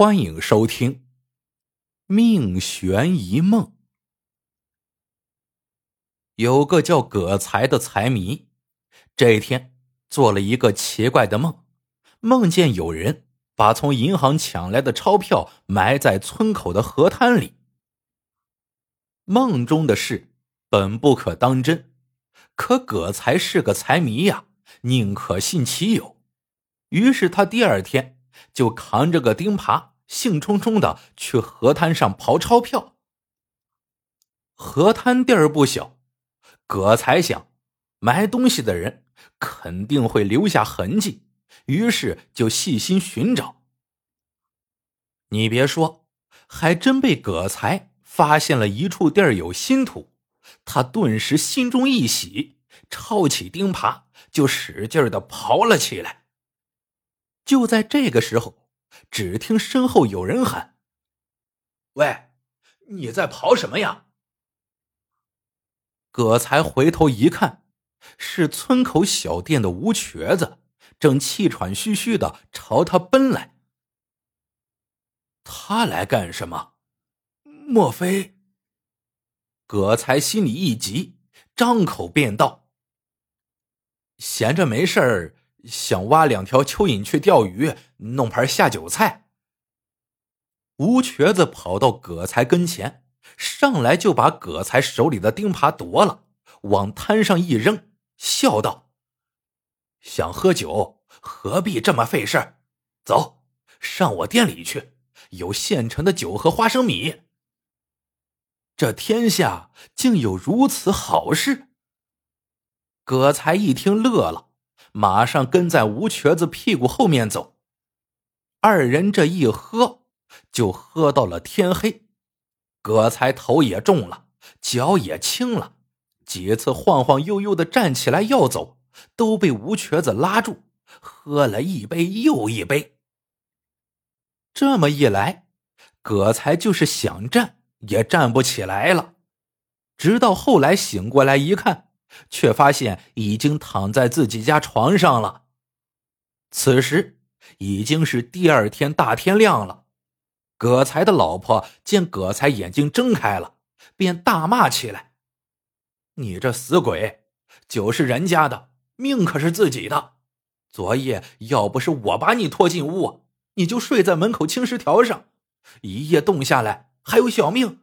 欢迎收听《命悬一梦》。有个叫葛才的财迷，这一天做了一个奇怪的梦，梦见有人把从银行抢来的钞票埋在村口的河滩里。梦中的事本不可当真，可葛才是个财迷呀，宁可信其有。于是他第二天。就扛着个钉耙，兴冲冲的去河滩上刨钞票。河滩地儿不小，葛才想，埋东西的人肯定会留下痕迹，于是就细心寻找。你别说，还真被葛才发现了一处地儿有新土，他顿时心中一喜，抄起钉耙就使劲的刨了起来。就在这个时候，只听身后有人喊：“喂，你在跑什么呀？”葛才回头一看，是村口小店的吴瘸子，正气喘吁吁的朝他奔来。他来干什么？莫非？葛才心里一急，张口便道：“闲着没事儿。”想挖两条蚯蚓去钓鱼，弄盘下酒菜。吴瘸子跑到葛才跟前，上来就把葛才手里的钉耙夺了，往摊上一扔，笑道：“想喝酒，何必这么费事走上我店里去，有现成的酒和花生米。这天下竟有如此好事！”葛才一听乐了。马上跟在吴瘸子屁股后面走，二人这一喝就喝到了天黑。葛才头也重了，脚也轻了，几次晃晃悠悠的站起来要走，都被吴瘸子拉住，喝了一杯又一杯。这么一来，葛才就是想站也站不起来了，直到后来醒过来一看。却发现已经躺在自己家床上了。此时已经是第二天大天亮了。葛才的老婆见葛才眼睛睁开了，便大骂起来：“你这死鬼，酒是人家的，命可是自己的。昨夜要不是我把你拖进屋，你就睡在门口青石条上，一夜冻下来还有小命。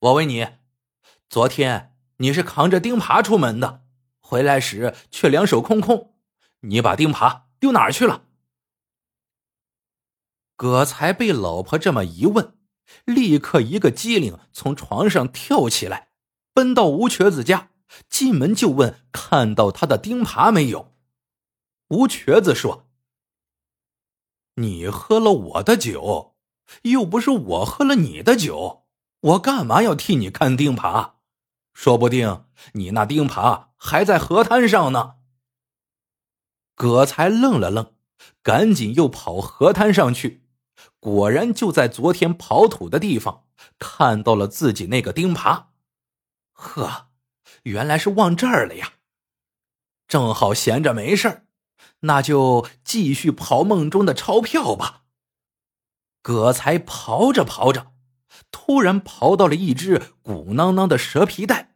我问你，昨天？”你是扛着钉耙出门的，回来时却两手空空，你把钉耙丢哪儿去了？葛才被老婆这么一问，立刻一个机灵，从床上跳起来，奔到吴瘸子家，进门就问看到他的钉耙没有。吴瘸子说：“你喝了我的酒，又不是我喝了你的酒，我干嘛要替你看钉耙？”说不定你那钉耙还在河滩上呢。葛才愣了愣，赶紧又跑河滩上去，果然就在昨天刨土的地方看到了自己那个钉耙。呵，原来是忘这儿了呀！正好闲着没事那就继续刨梦中的钞票吧。葛才刨着刨着。突然刨到了一只鼓囊囊的蛇皮袋。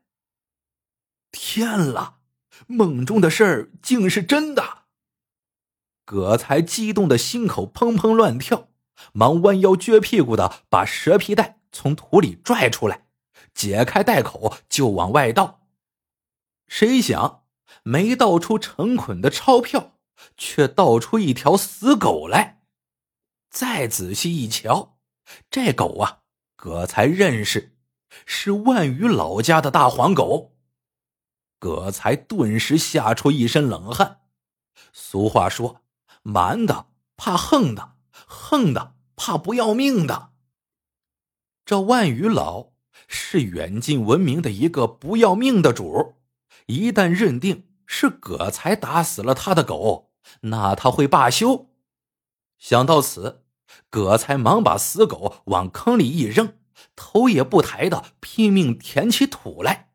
天了，梦中的事儿竟是真的！葛才激动的心口砰砰乱跳，忙弯腰撅屁股的把蛇皮袋从土里拽出来，解开袋口就往外倒。谁想没倒出成捆的钞票，却倒出一条死狗来。再仔细一瞧，这狗啊！葛才认识，是万宇老家的大黄狗。葛才顿时吓出一身冷汗。俗话说：“蛮的怕横的，横的怕不要命的。”这万宇老是远近闻名的一个不要命的主一旦认定是葛才打死了他的狗，那他会罢休。想到此。葛才忙把死狗往坑里一扔，头也不抬的拼命填起土来。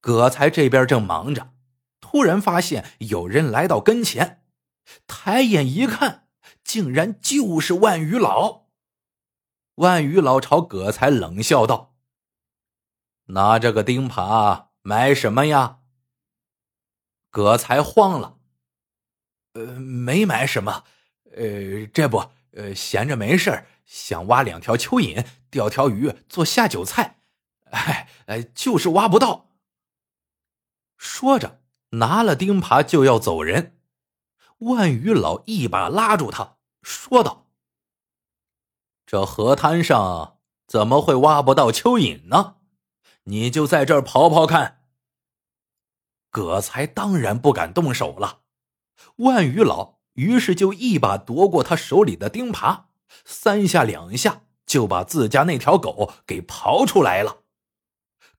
葛才这边正忙着，突然发现有人来到跟前，抬眼一看，竟然就是万余老。万余老朝葛才冷笑道：“拿着个钉耙买什么呀？”葛才慌了：“呃，没买什么，呃，这不，呃，闲着没事想挖两条蚯蚓，钓条鱼做下酒菜，哎，哎，就是挖不到。”说着，拿了钉耙就要走人。万余老一把拉住他，说道：“这河滩上怎么会挖不到蚯蚓呢？你就在这儿刨刨看。”葛才当然不敢动手了。万余老于是就一把夺过他手里的钉耙，三下两下就把自家那条狗给刨出来了。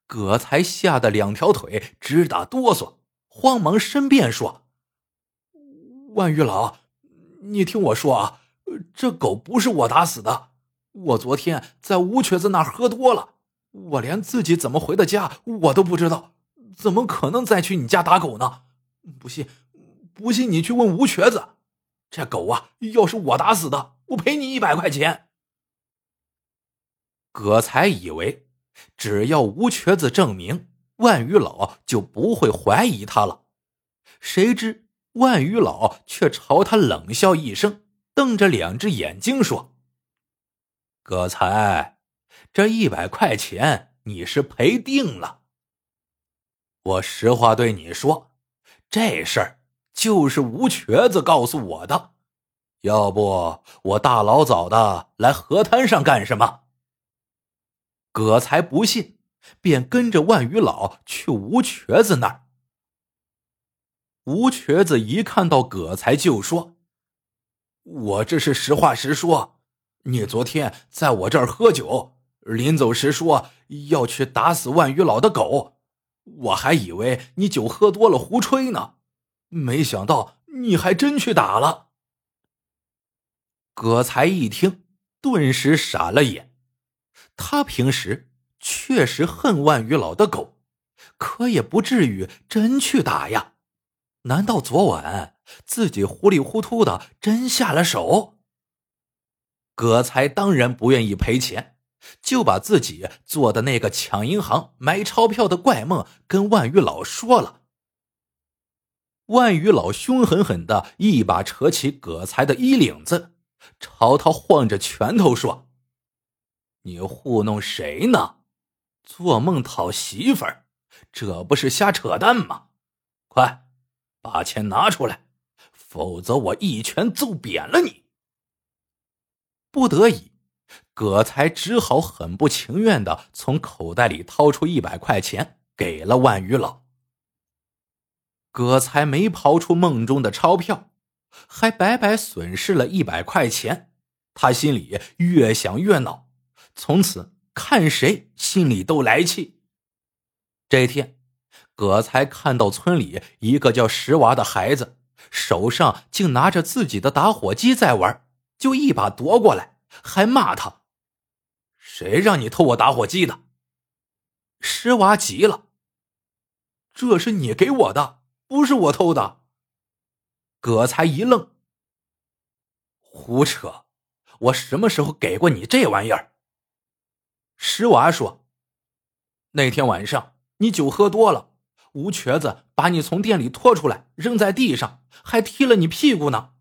葛才吓得两条腿直打哆嗦，慌忙申辩说。万玉老，你听我说啊，这狗不是我打死的。我昨天在吴瘸子那儿喝多了，我连自己怎么回的家我都不知道，怎么可能再去你家打狗呢？不信，不信你去问吴瘸子。这狗啊，要是我打死的，我赔你一百块钱。葛才以为只要吴瘸子证明，万余老就不会怀疑他了，谁知。万余老却朝他冷笑一声，瞪着两只眼睛说：“葛才，这一百块钱你是赔定了。我实话对你说，这事儿就是吴瘸子告诉我的。要不我大老早的来河滩上干什么？”葛才不信，便跟着万余老去吴瘸子那儿。吴瘸子一看到葛才就说：“我这是实话实说。你昨天在我这儿喝酒，临走时说要去打死万余老的狗，我还以为你酒喝多了胡吹呢，没想到你还真去打了。”葛才一听，顿时傻了眼。他平时确实恨万余老的狗，可也不至于真去打呀。难道昨晚自己糊里糊涂的真下了手？葛才当然不愿意赔钱，就把自己做的那个抢银行、买钞票的怪梦跟万余老说了。万余老凶狠狠的一把扯起葛才的衣领子，朝他晃着拳头说：“你糊弄谁呢？做梦讨媳妇儿，这不是瞎扯淡吗？快！”把钱拿出来，否则我一拳揍扁了你。不得已，葛才只好很不情愿的从口袋里掏出一百块钱给了万余老。葛才没刨出梦中的钞票，还白白损失了一百块钱，他心里越想越恼，从此看谁心里都来气。这一天。葛才看到村里一个叫石娃的孩子手上竟拿着自己的打火机在玩，就一把夺过来，还骂他：“谁让你偷我打火机的？”石娃急了：“这是你给我的，不是我偷的。”葛才一愣：“胡扯！我什么时候给过你这玩意儿？”石娃说：“那天晚上你酒喝多了。”吴瘸子把你从店里拖出来，扔在地上，还踢了你屁股呢。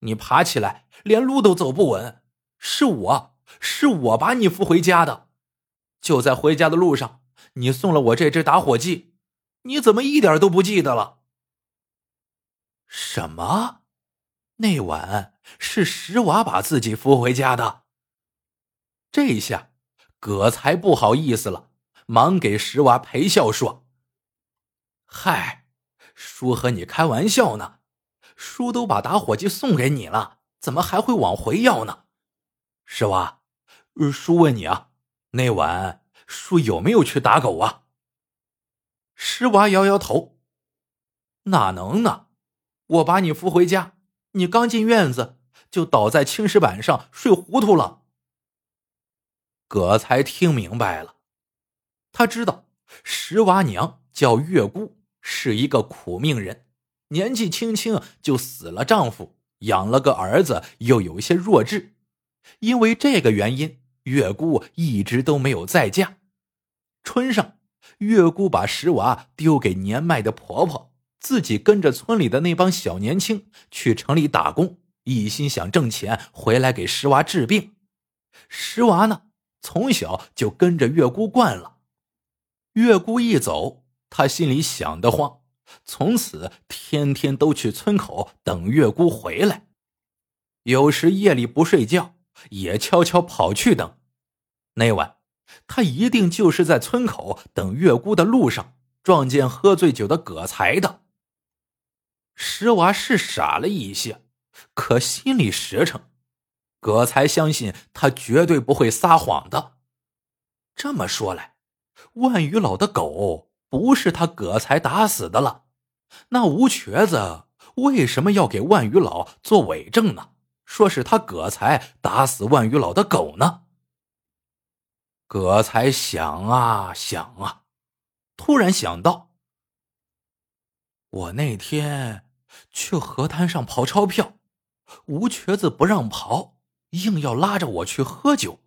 你爬起来，连路都走不稳。是我，是我把你扶回家的。就在回家的路上，你送了我这只打火机。你怎么一点都不记得了？什么？那晚是石娃把自己扶回家的？这一下，葛才不好意思了，忙给石娃赔笑说。嗨，叔和你开玩笑呢，叔都把打火机送给你了，怎么还会往回要呢？是吧？叔问你啊，那晚叔有没有去打狗啊？石娃摇摇头，哪能呢？我把你扶回家，你刚进院子就倒在青石板上睡糊涂了。葛才听明白了，他知道石娃娘叫月姑。是一个苦命人，年纪轻轻就死了丈夫，养了个儿子，又有些弱智。因为这个原因，月姑一直都没有再嫁。春上，月姑把石娃丢给年迈的婆婆，自己跟着村里的那帮小年轻去城里打工，一心想挣钱回来给石娃治病。石娃呢，从小就跟着月姑惯了。月姑一走，他心里想得慌，从此天天都去村口等月姑回来。有时夜里不睡觉，也悄悄跑去等。那晚，他一定就是在村口等月姑的路上，撞见喝醉酒的葛才的。石娃是傻了一些，可心里实诚。葛才相信他绝对不会撒谎的。这么说来，万余老的狗不是他葛才打死的了。那吴瘸子为什么要给万余老做伪证呢？说是他葛才打死万余老的狗呢？葛才想啊想啊，突然想到：我那天去河滩上刨钞票，吴瘸子不让刨。硬要拉着我去喝酒，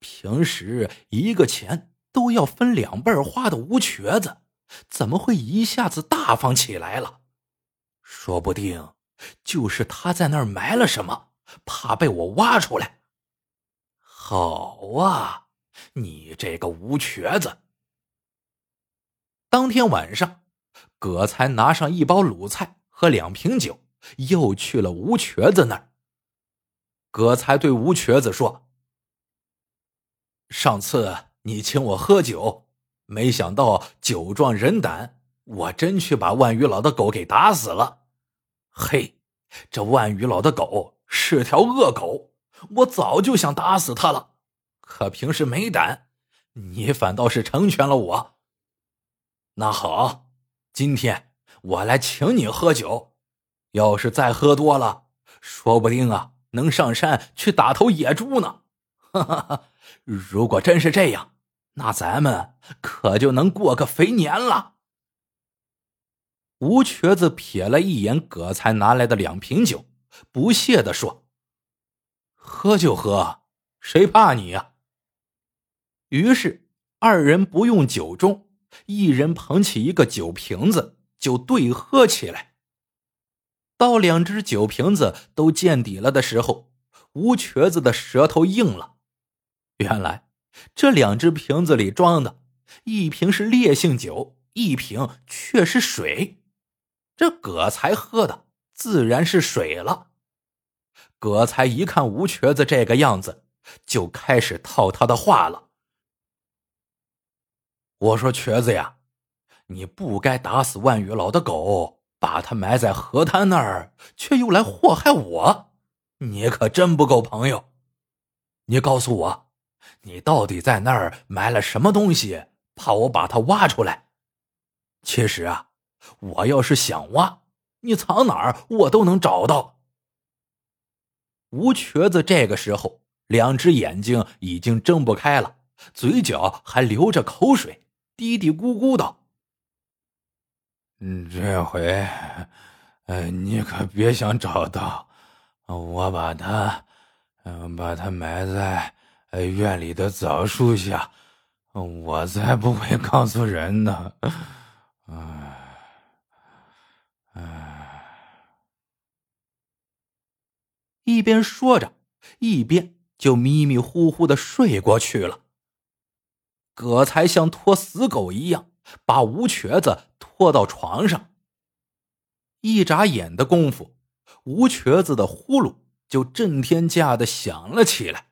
平时一个钱都要分两半花的吴瘸子，怎么会一下子大方起来了？说不定就是他在那儿埋了什么，怕被我挖出来。好啊，你这个吴瘸子！当天晚上，葛才拿上一包卤菜和两瓶酒，又去了吴瘸子那儿。葛才对吴瘸子说：“上次你请我喝酒，没想到酒壮人胆，我真去把万余老的狗给打死了。嘿，这万余老的狗是条恶狗，我早就想打死它了，可平时没胆，你反倒是成全了我。那好，今天我来请你喝酒，要是再喝多了，说不定啊。”能上山去打头野猪呢，哈哈哈！如果真是这样，那咱们可就能过个肥年了。吴瘸子瞥了一眼葛才拿来的两瓶酒，不屑的说：“喝就喝，谁怕你呀？”于是二人不用酒盅，一人捧起一个酒瓶子就对喝起来。到两只酒瓶子都见底了的时候，吴瘸子的舌头硬了。原来这两只瓶子里装的，一瓶是烈性酒，一瓶却是水。这葛才喝的自然是水了。葛才一看吴瘸子这个样子，就开始套他的话了。我说：“瘸子呀，你不该打死万余老的狗。”把他埋在河滩那儿，却又来祸害我，你可真不够朋友！你告诉我，你到底在那儿埋了什么东西？怕我把它挖出来？其实啊，我要是想挖，你藏哪儿我都能找到。吴瘸子这个时候，两只眼睛已经睁不开了，嘴角还流着口水，嘀嘀咕咕道。这回，呃，你可别想找到，我把它，把它埋在院里的枣树下，我才不会告诉人呢。唉，唉，一边说着，一边就迷迷糊糊的睡过去了。葛才像拖死狗一样。把吴瘸子拖到床上，一眨眼的功夫，吴瘸子的呼噜就震天价的响了起来。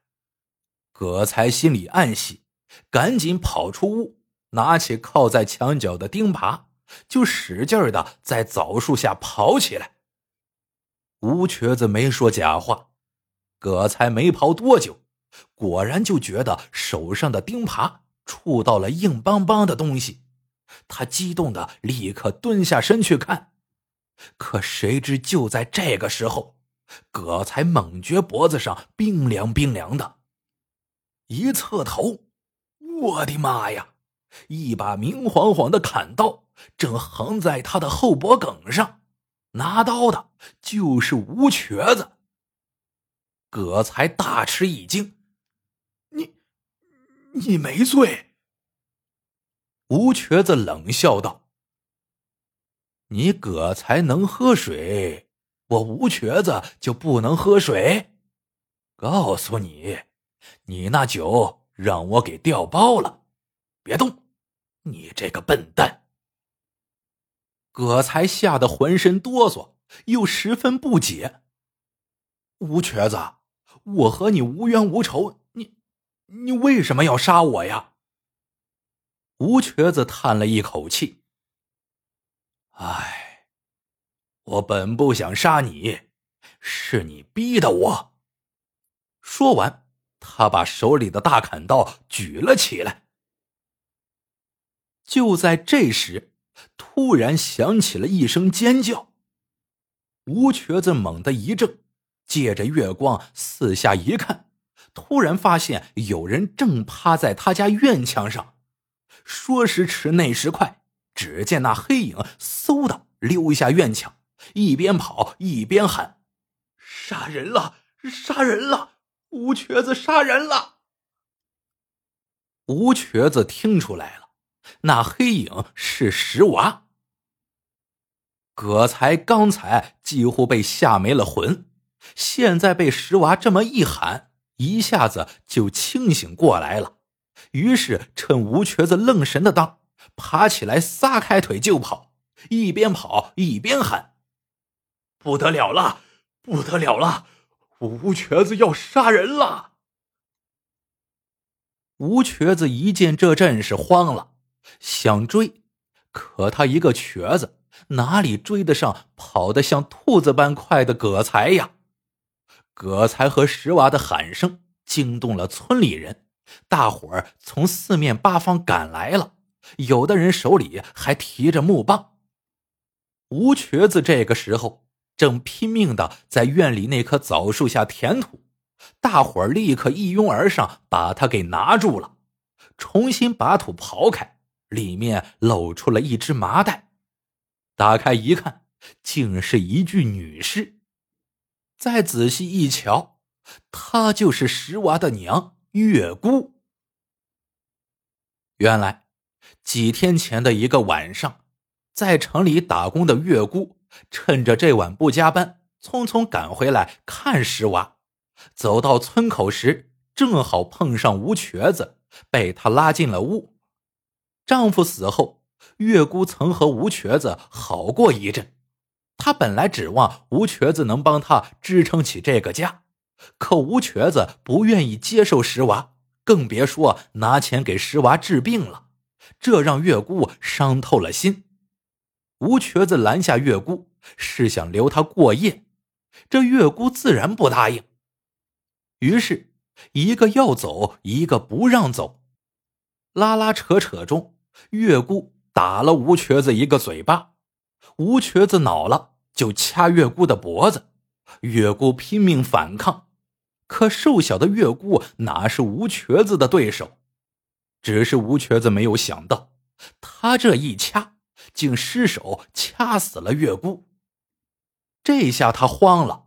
葛才心里暗喜，赶紧跑出屋，拿起靠在墙角的钉耙，就使劲的在枣树下刨起来。吴瘸子没说假话，葛才没刨多久，果然就觉得手上的钉耙触到了硬邦邦的东西。他激动的立刻蹲下身去看，可谁知就在这个时候，葛才猛觉脖子上冰凉冰凉的，一侧头，我的妈呀！一把明晃晃的砍刀正横在他的后脖梗上，拿刀的就是吴瘸子。葛才大吃一惊：“你，你没醉？”吴瘸子冷笑道：“你葛才能喝水，我吴瘸子就不能喝水？告诉你，你那酒让我给调包了，别动！你这个笨蛋！”葛才吓得浑身哆嗦，又十分不解：“吴瘸子，我和你无冤无仇，你，你为什么要杀我呀？”吴瘸子叹了一口气：“唉，我本不想杀你，是你逼的我。”说完，他把手里的大砍刀举了起来。就在这时，突然响起了一声尖叫。吴瘸子猛地一怔，借着月光四下一看，突然发现有人正趴在他家院墙上。说时迟，那时快，只见那黑影嗖的溜下院墙，一边跑一边喊：“杀人了！杀人了！吴瘸子杀人了！”吴瘸子听出来了，那黑影是石娃。葛才刚才几乎被吓没了魂，现在被石娃这么一喊，一下子就清醒过来了。于是趁吴瘸子愣神的当，爬起来撒开腿就跑，一边跑一边喊：“不得了了，不得了了！吴瘸子要杀人了！”吴瘸子一见这阵势，慌了，想追，可他一个瘸子，哪里追得上跑得像兔子般快的葛才呀？葛才和石娃的喊声惊动了村里人。大伙儿从四面八方赶来了，有的人手里还提着木棒。吴瘸子这个时候正拼命的在院里那棵枣树下填土，大伙儿立刻一拥而上，把他给拿住了，重新把土刨开，里面露出了一只麻袋，打开一看，竟是一具女尸。再仔细一瞧，她就是石娃的娘。月姑，原来几天前的一个晚上，在城里打工的月姑趁着这晚不加班，匆匆赶回来看石娃。走到村口时，正好碰上吴瘸子，被他拉进了屋。丈夫死后，月姑曾和吴瘸子好过一阵。她本来指望吴瘸子能帮她支撑起这个家。可吴瘸子不愿意接受石娃，更别说拿钱给石娃治病了。这让月姑伤透了心。吴瘸子拦下月姑，是想留她过夜。这月姑自然不答应。于是，一个要走，一个不让走。拉拉扯扯中，月姑打了吴瘸子一个嘴巴。吴瘸子恼了，就掐月姑的脖子。月姑拼命反抗。可瘦小的月姑哪是吴瘸子的对手？只是吴瘸子没有想到，他这一掐，竟失手掐死了月姑。这下他慌了，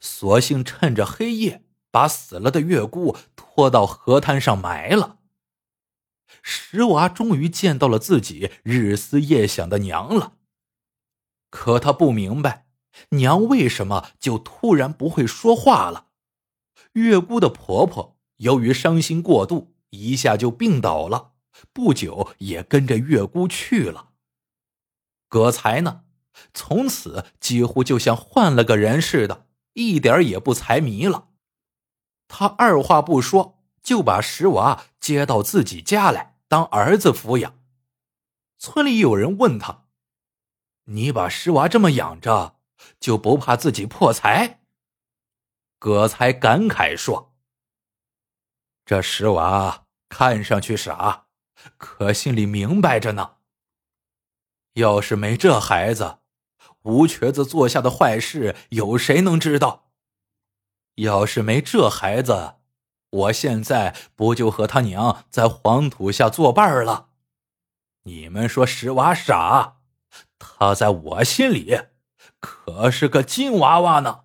索性趁着黑夜，把死了的月姑拖到河滩上埋了。石娃终于见到了自己日思夜想的娘了，可他不明白，娘为什么就突然不会说话了。月姑的婆婆由于伤心过度，一下就病倒了，不久也跟着月姑去了。葛才呢，从此几乎就像换了个人似的，一点也不财迷了。他二话不说，就把石娃接到自己家来当儿子抚养。村里有人问他：“你把石娃这么养着，就不怕自己破财？”葛才感慨说：“这石娃看上去傻，可心里明白着呢。要是没这孩子，吴瘸子做下的坏事，有谁能知道？要是没这孩子，我现在不就和他娘在黄土下作伴了？你们说石娃傻，他在我心里可是个金娃娃呢。